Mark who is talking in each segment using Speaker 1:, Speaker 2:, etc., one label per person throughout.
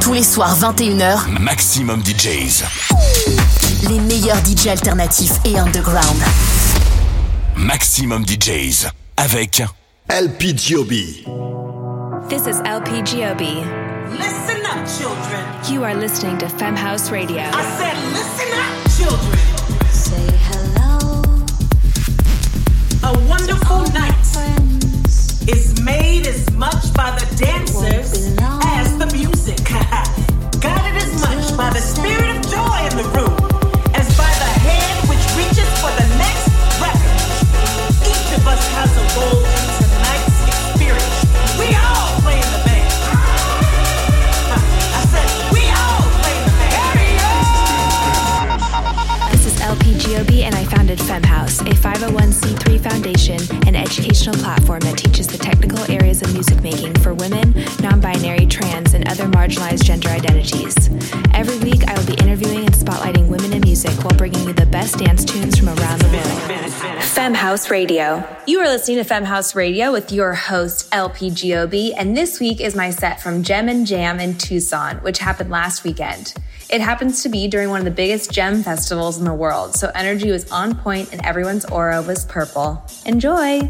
Speaker 1: Tous les soirs 21h,
Speaker 2: Maximum DJs.
Speaker 1: Les meilleurs DJs alternatifs et underground.
Speaker 2: Maximum DJs avec
Speaker 3: LPGOB.
Speaker 4: This is LPGOB.
Speaker 5: Listen up, children.
Speaker 4: You are listening to Femhouse Radio.
Speaker 5: I said, listen up, children.
Speaker 6: Say hello.
Speaker 5: A wonderful night is made as much by the dancers by the spirit of joy in the room as by the hand which reaches for the next record. Each of us has a
Speaker 4: founded Femme House, a 501c3 foundation and educational platform that teaches the technical areas of music making for women, non binary, trans, and other marginalized gender identities. Every week, I will be interviewing and spotlighting women in music while bringing you the best dance tunes from around the world. Femme House Radio. You are listening to Femme House Radio with your host, LP Giobbi, and this week is my set from Gem and Jam in Tucson, which happened last weekend. It happens to be during one of the biggest gem festivals in the world, so energy was on point and everyone's aura was purple. Enjoy!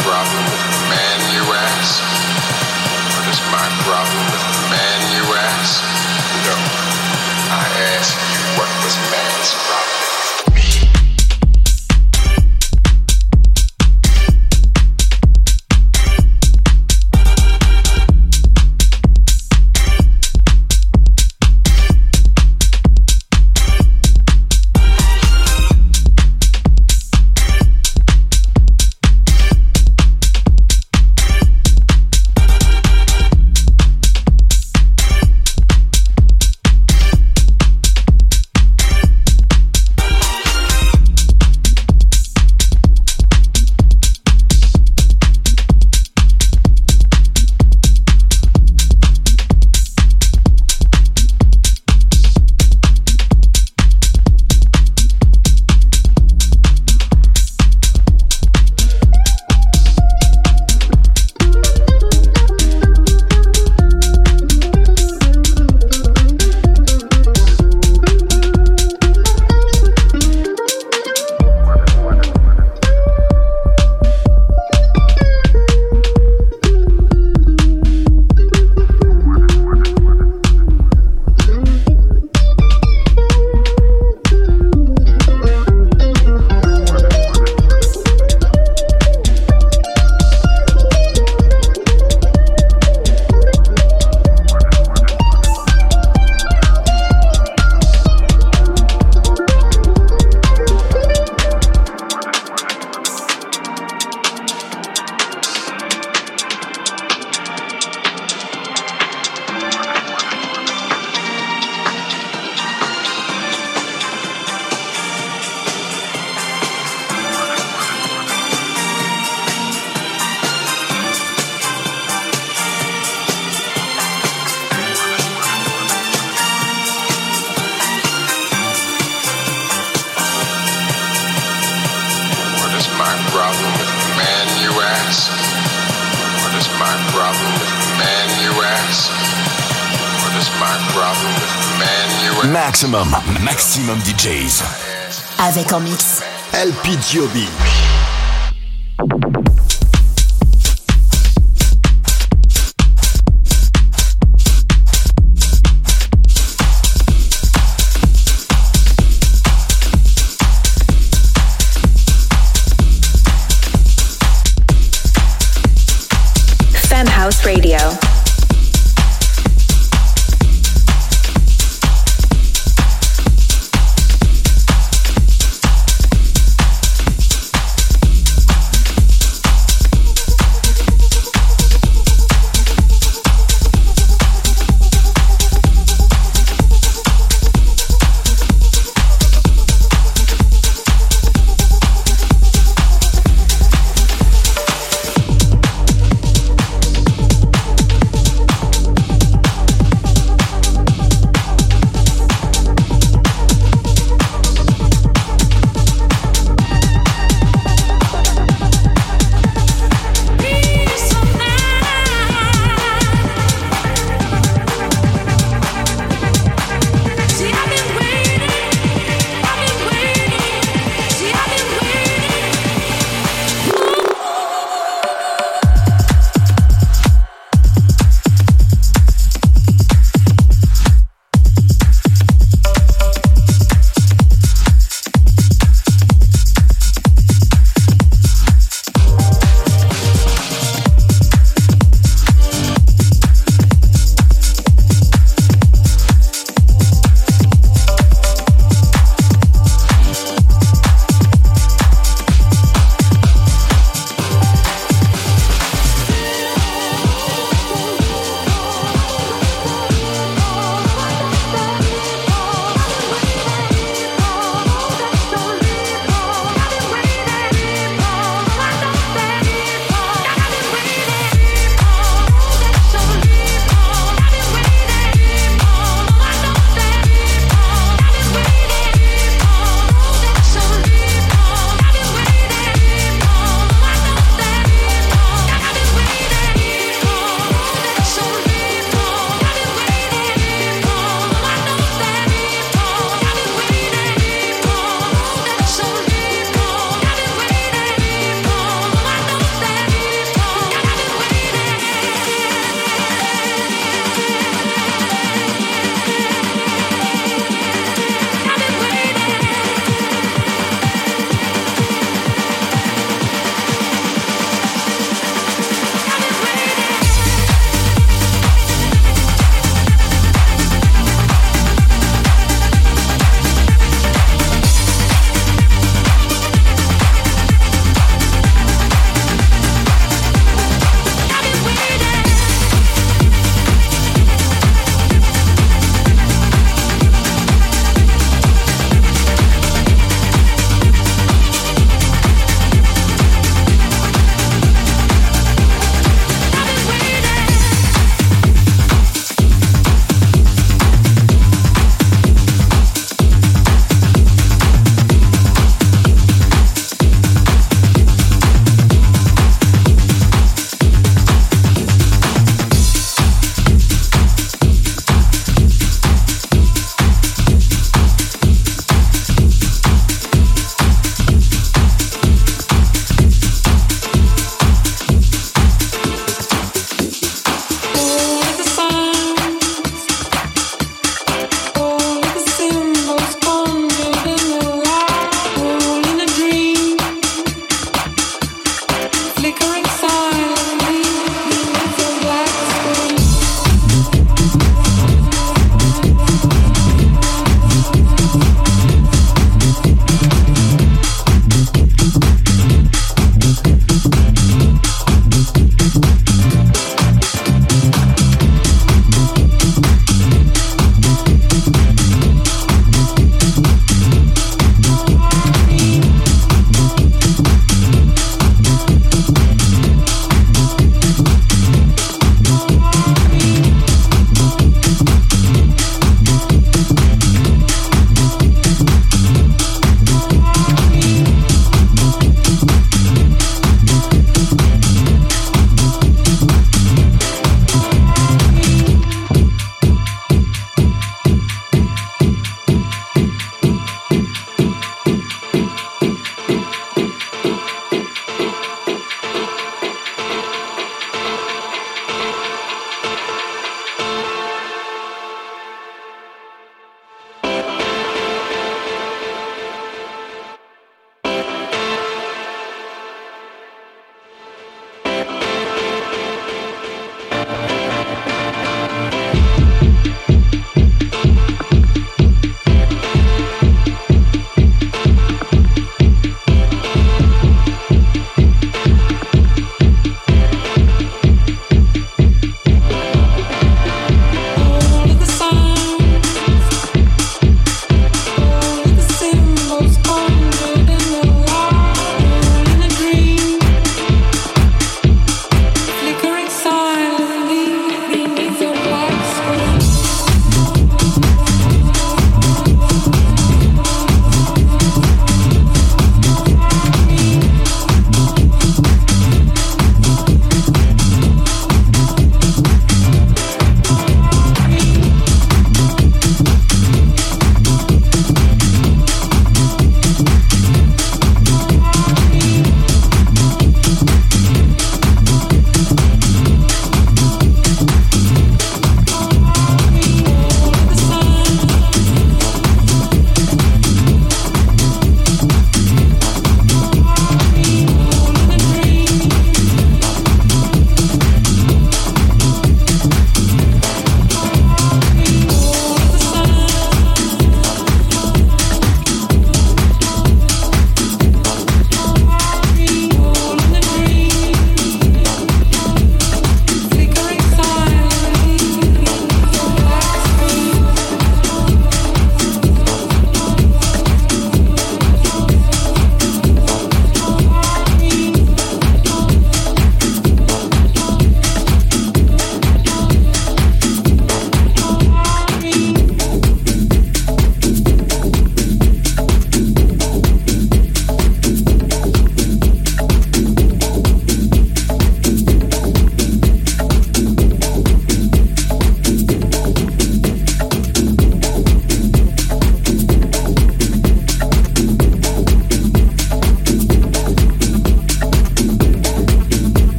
Speaker 7: problem.
Speaker 2: Maximum, maximum DJs.
Speaker 1: Avec en mix.
Speaker 8: LP.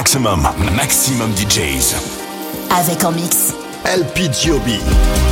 Speaker 2: Maximum, maximum DJs.
Speaker 1: Avec en mix.
Speaker 3: LPGOB.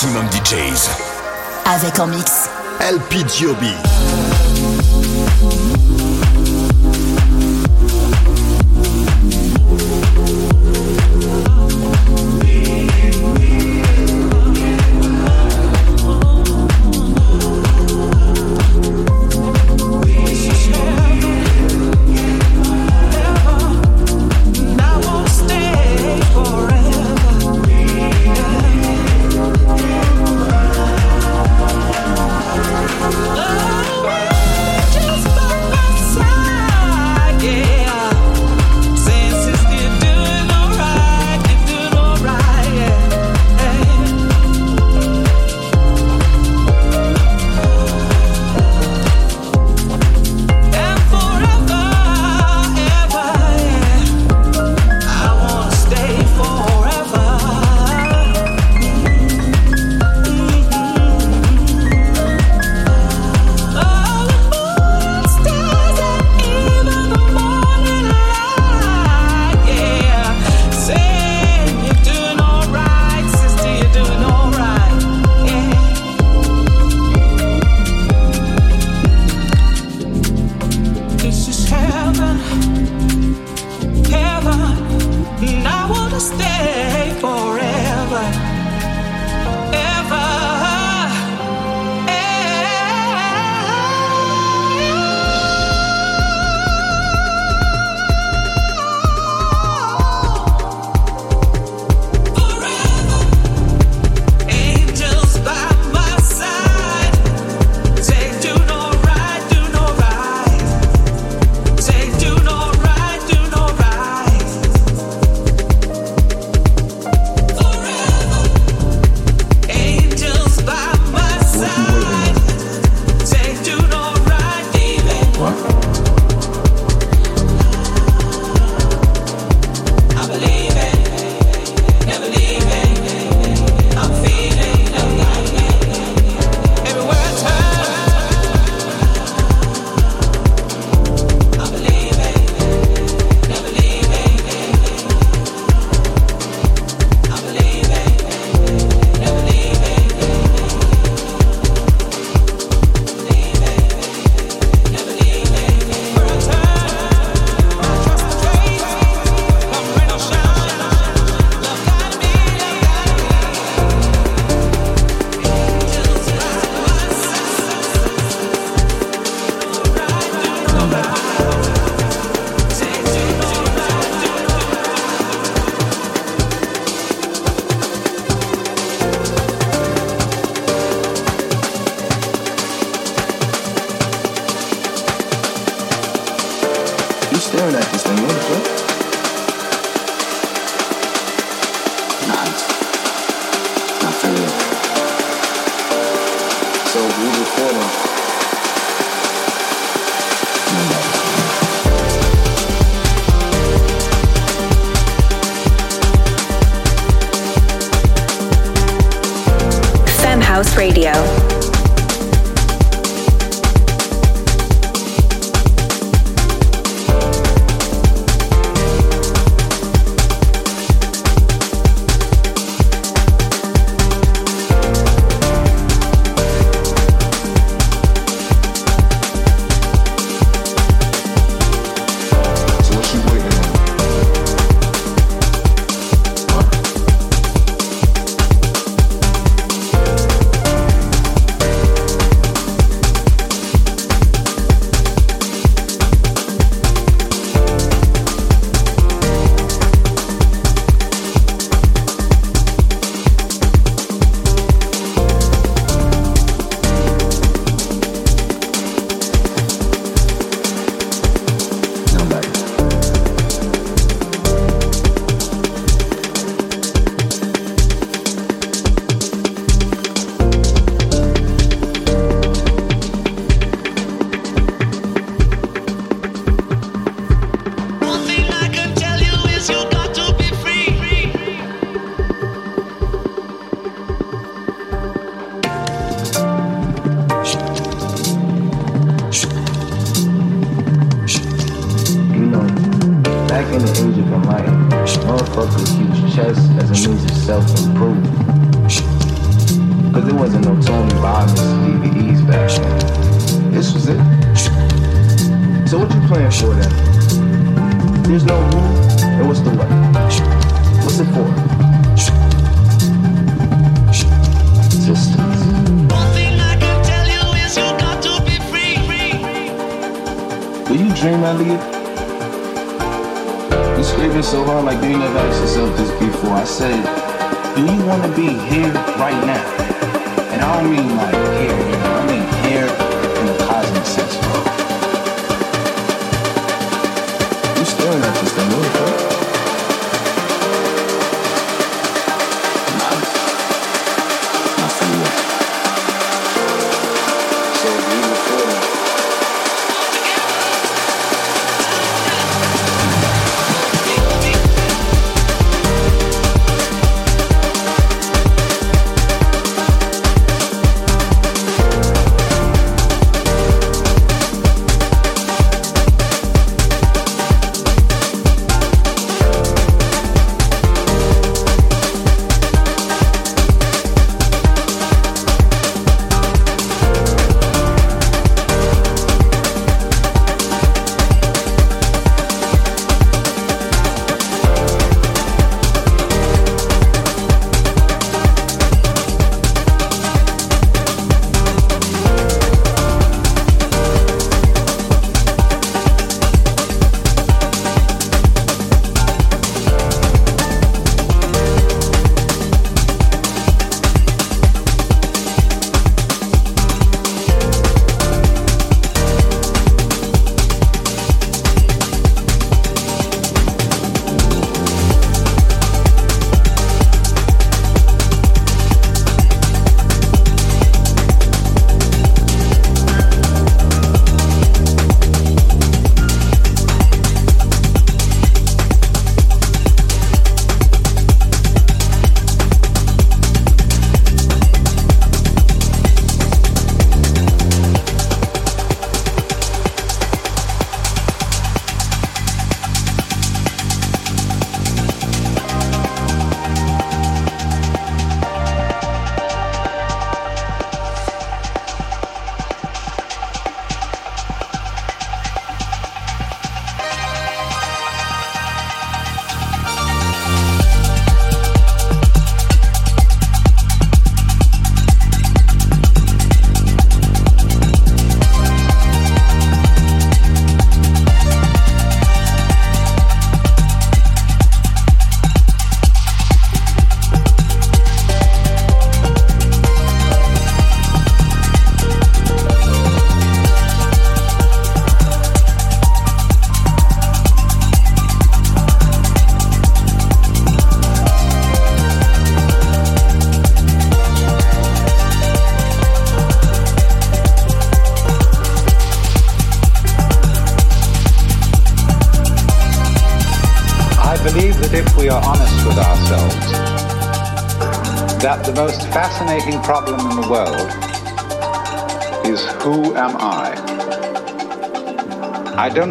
Speaker 2: Maximum DJs.
Speaker 1: Avec en mix.
Speaker 3: LPGOB.
Speaker 9: Just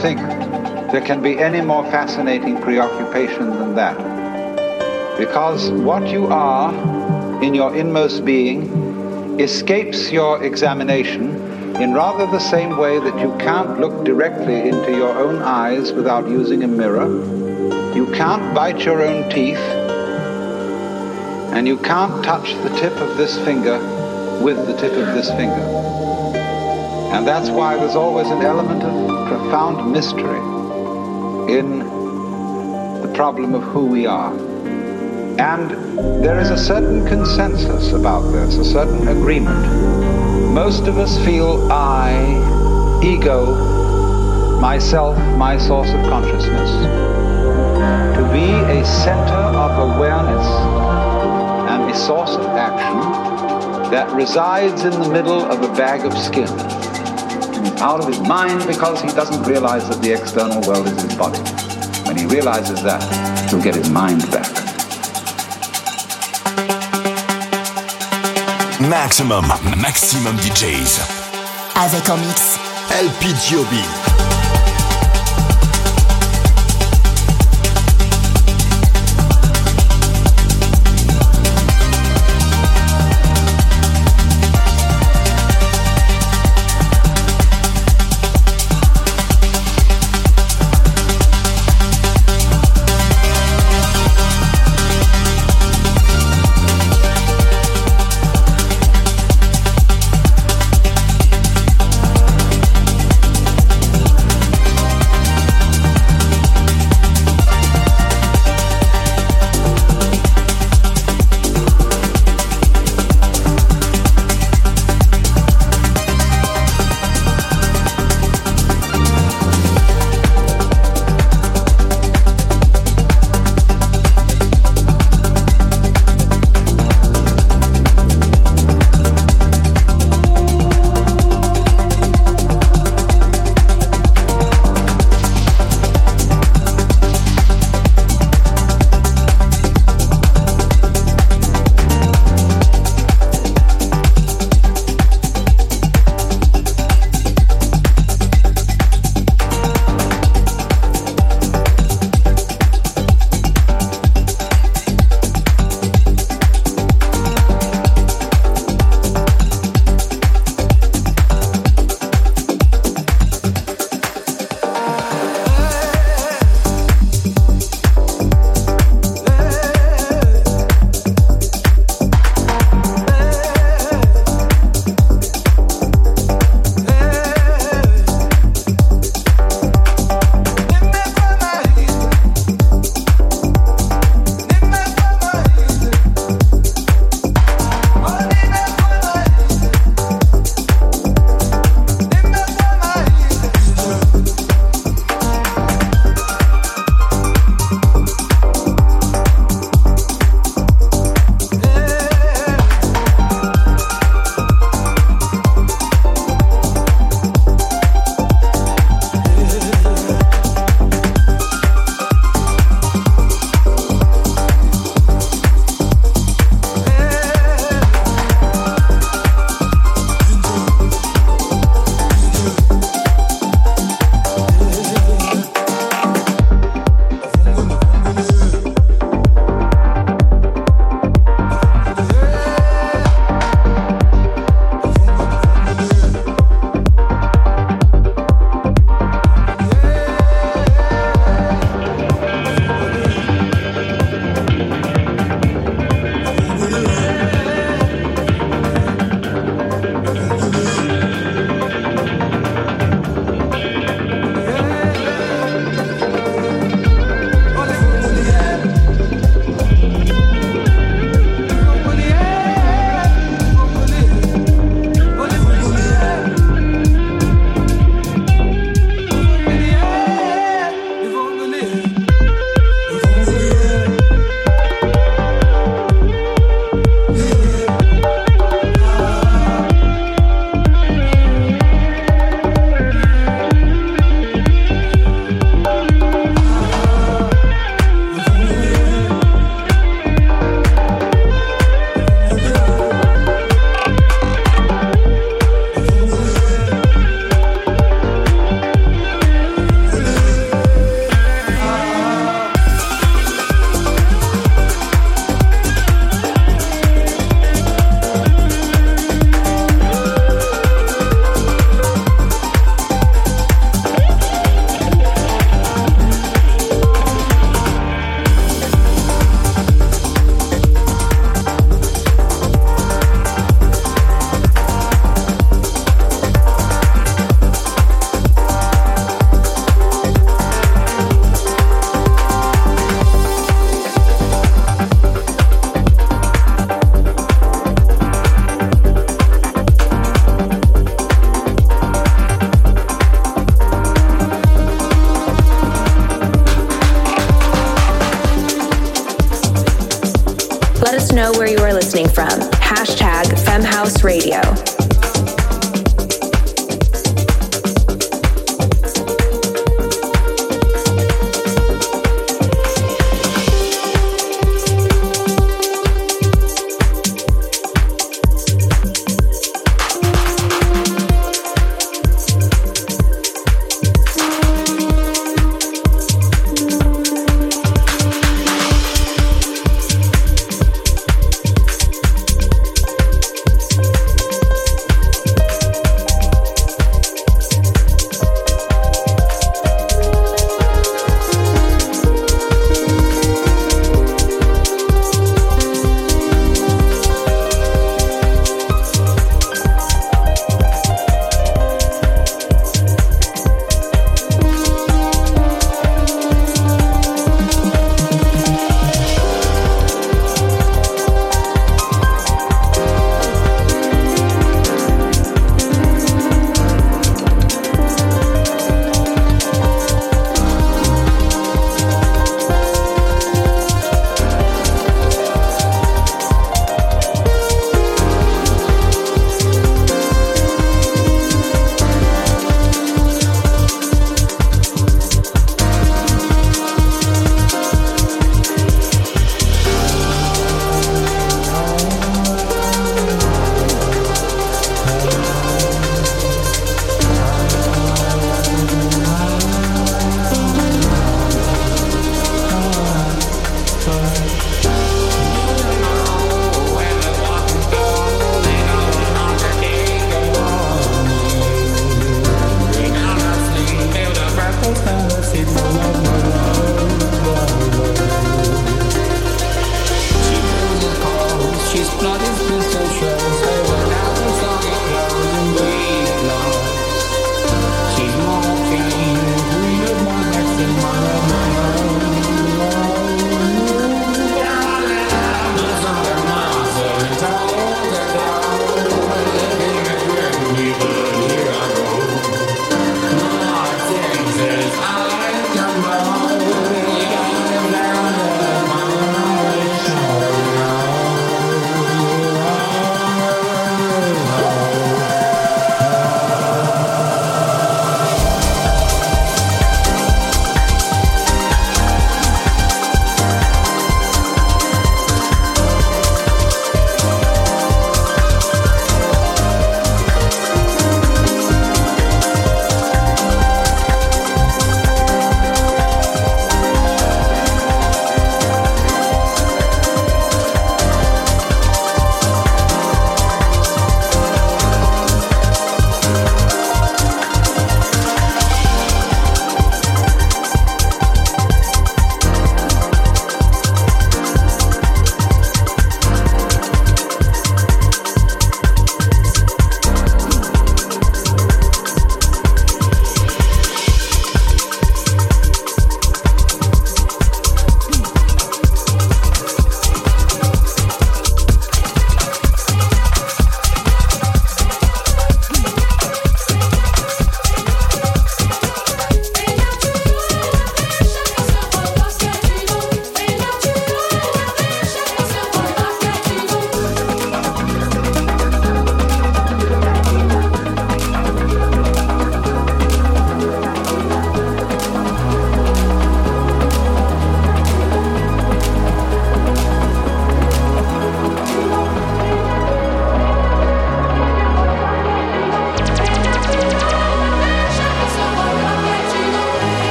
Speaker 10: think there can be any more fascinating preoccupation than that. Because what you are in your inmost being escapes your examination in rather the same way that you can't look directly into your own eyes without using a mirror. You can't bite your own teeth. And you can't touch the tip of this finger with the tip of this finger. And that's why there's always an element of profound mystery in the problem of who we are. And there is a certain consensus about this, a certain agreement most of us feel I, ego, myself, my source of consciousness, to be a center of awareness and a source of action that resides in the middle of a bag of skin. Out of his mind because he doesn't realize that the external world is his body. When he realizes that, he'll get his mind back.
Speaker 2: Maxximum, maxximum DJs.
Speaker 1: Avec en mix.
Speaker 11: LP Giobbi.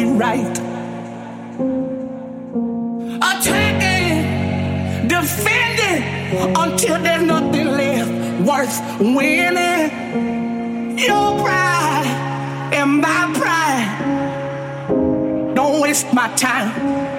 Speaker 11: Be right? Attacking, defending until there's nothing left worth winning. Your pride and my pride. Don't waste my time.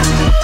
Speaker 11: Maxximum,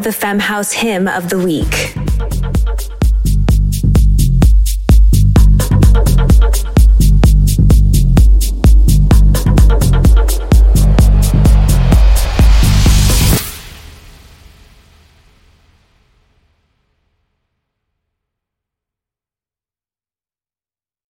Speaker 11: the Femme House hymn of the week.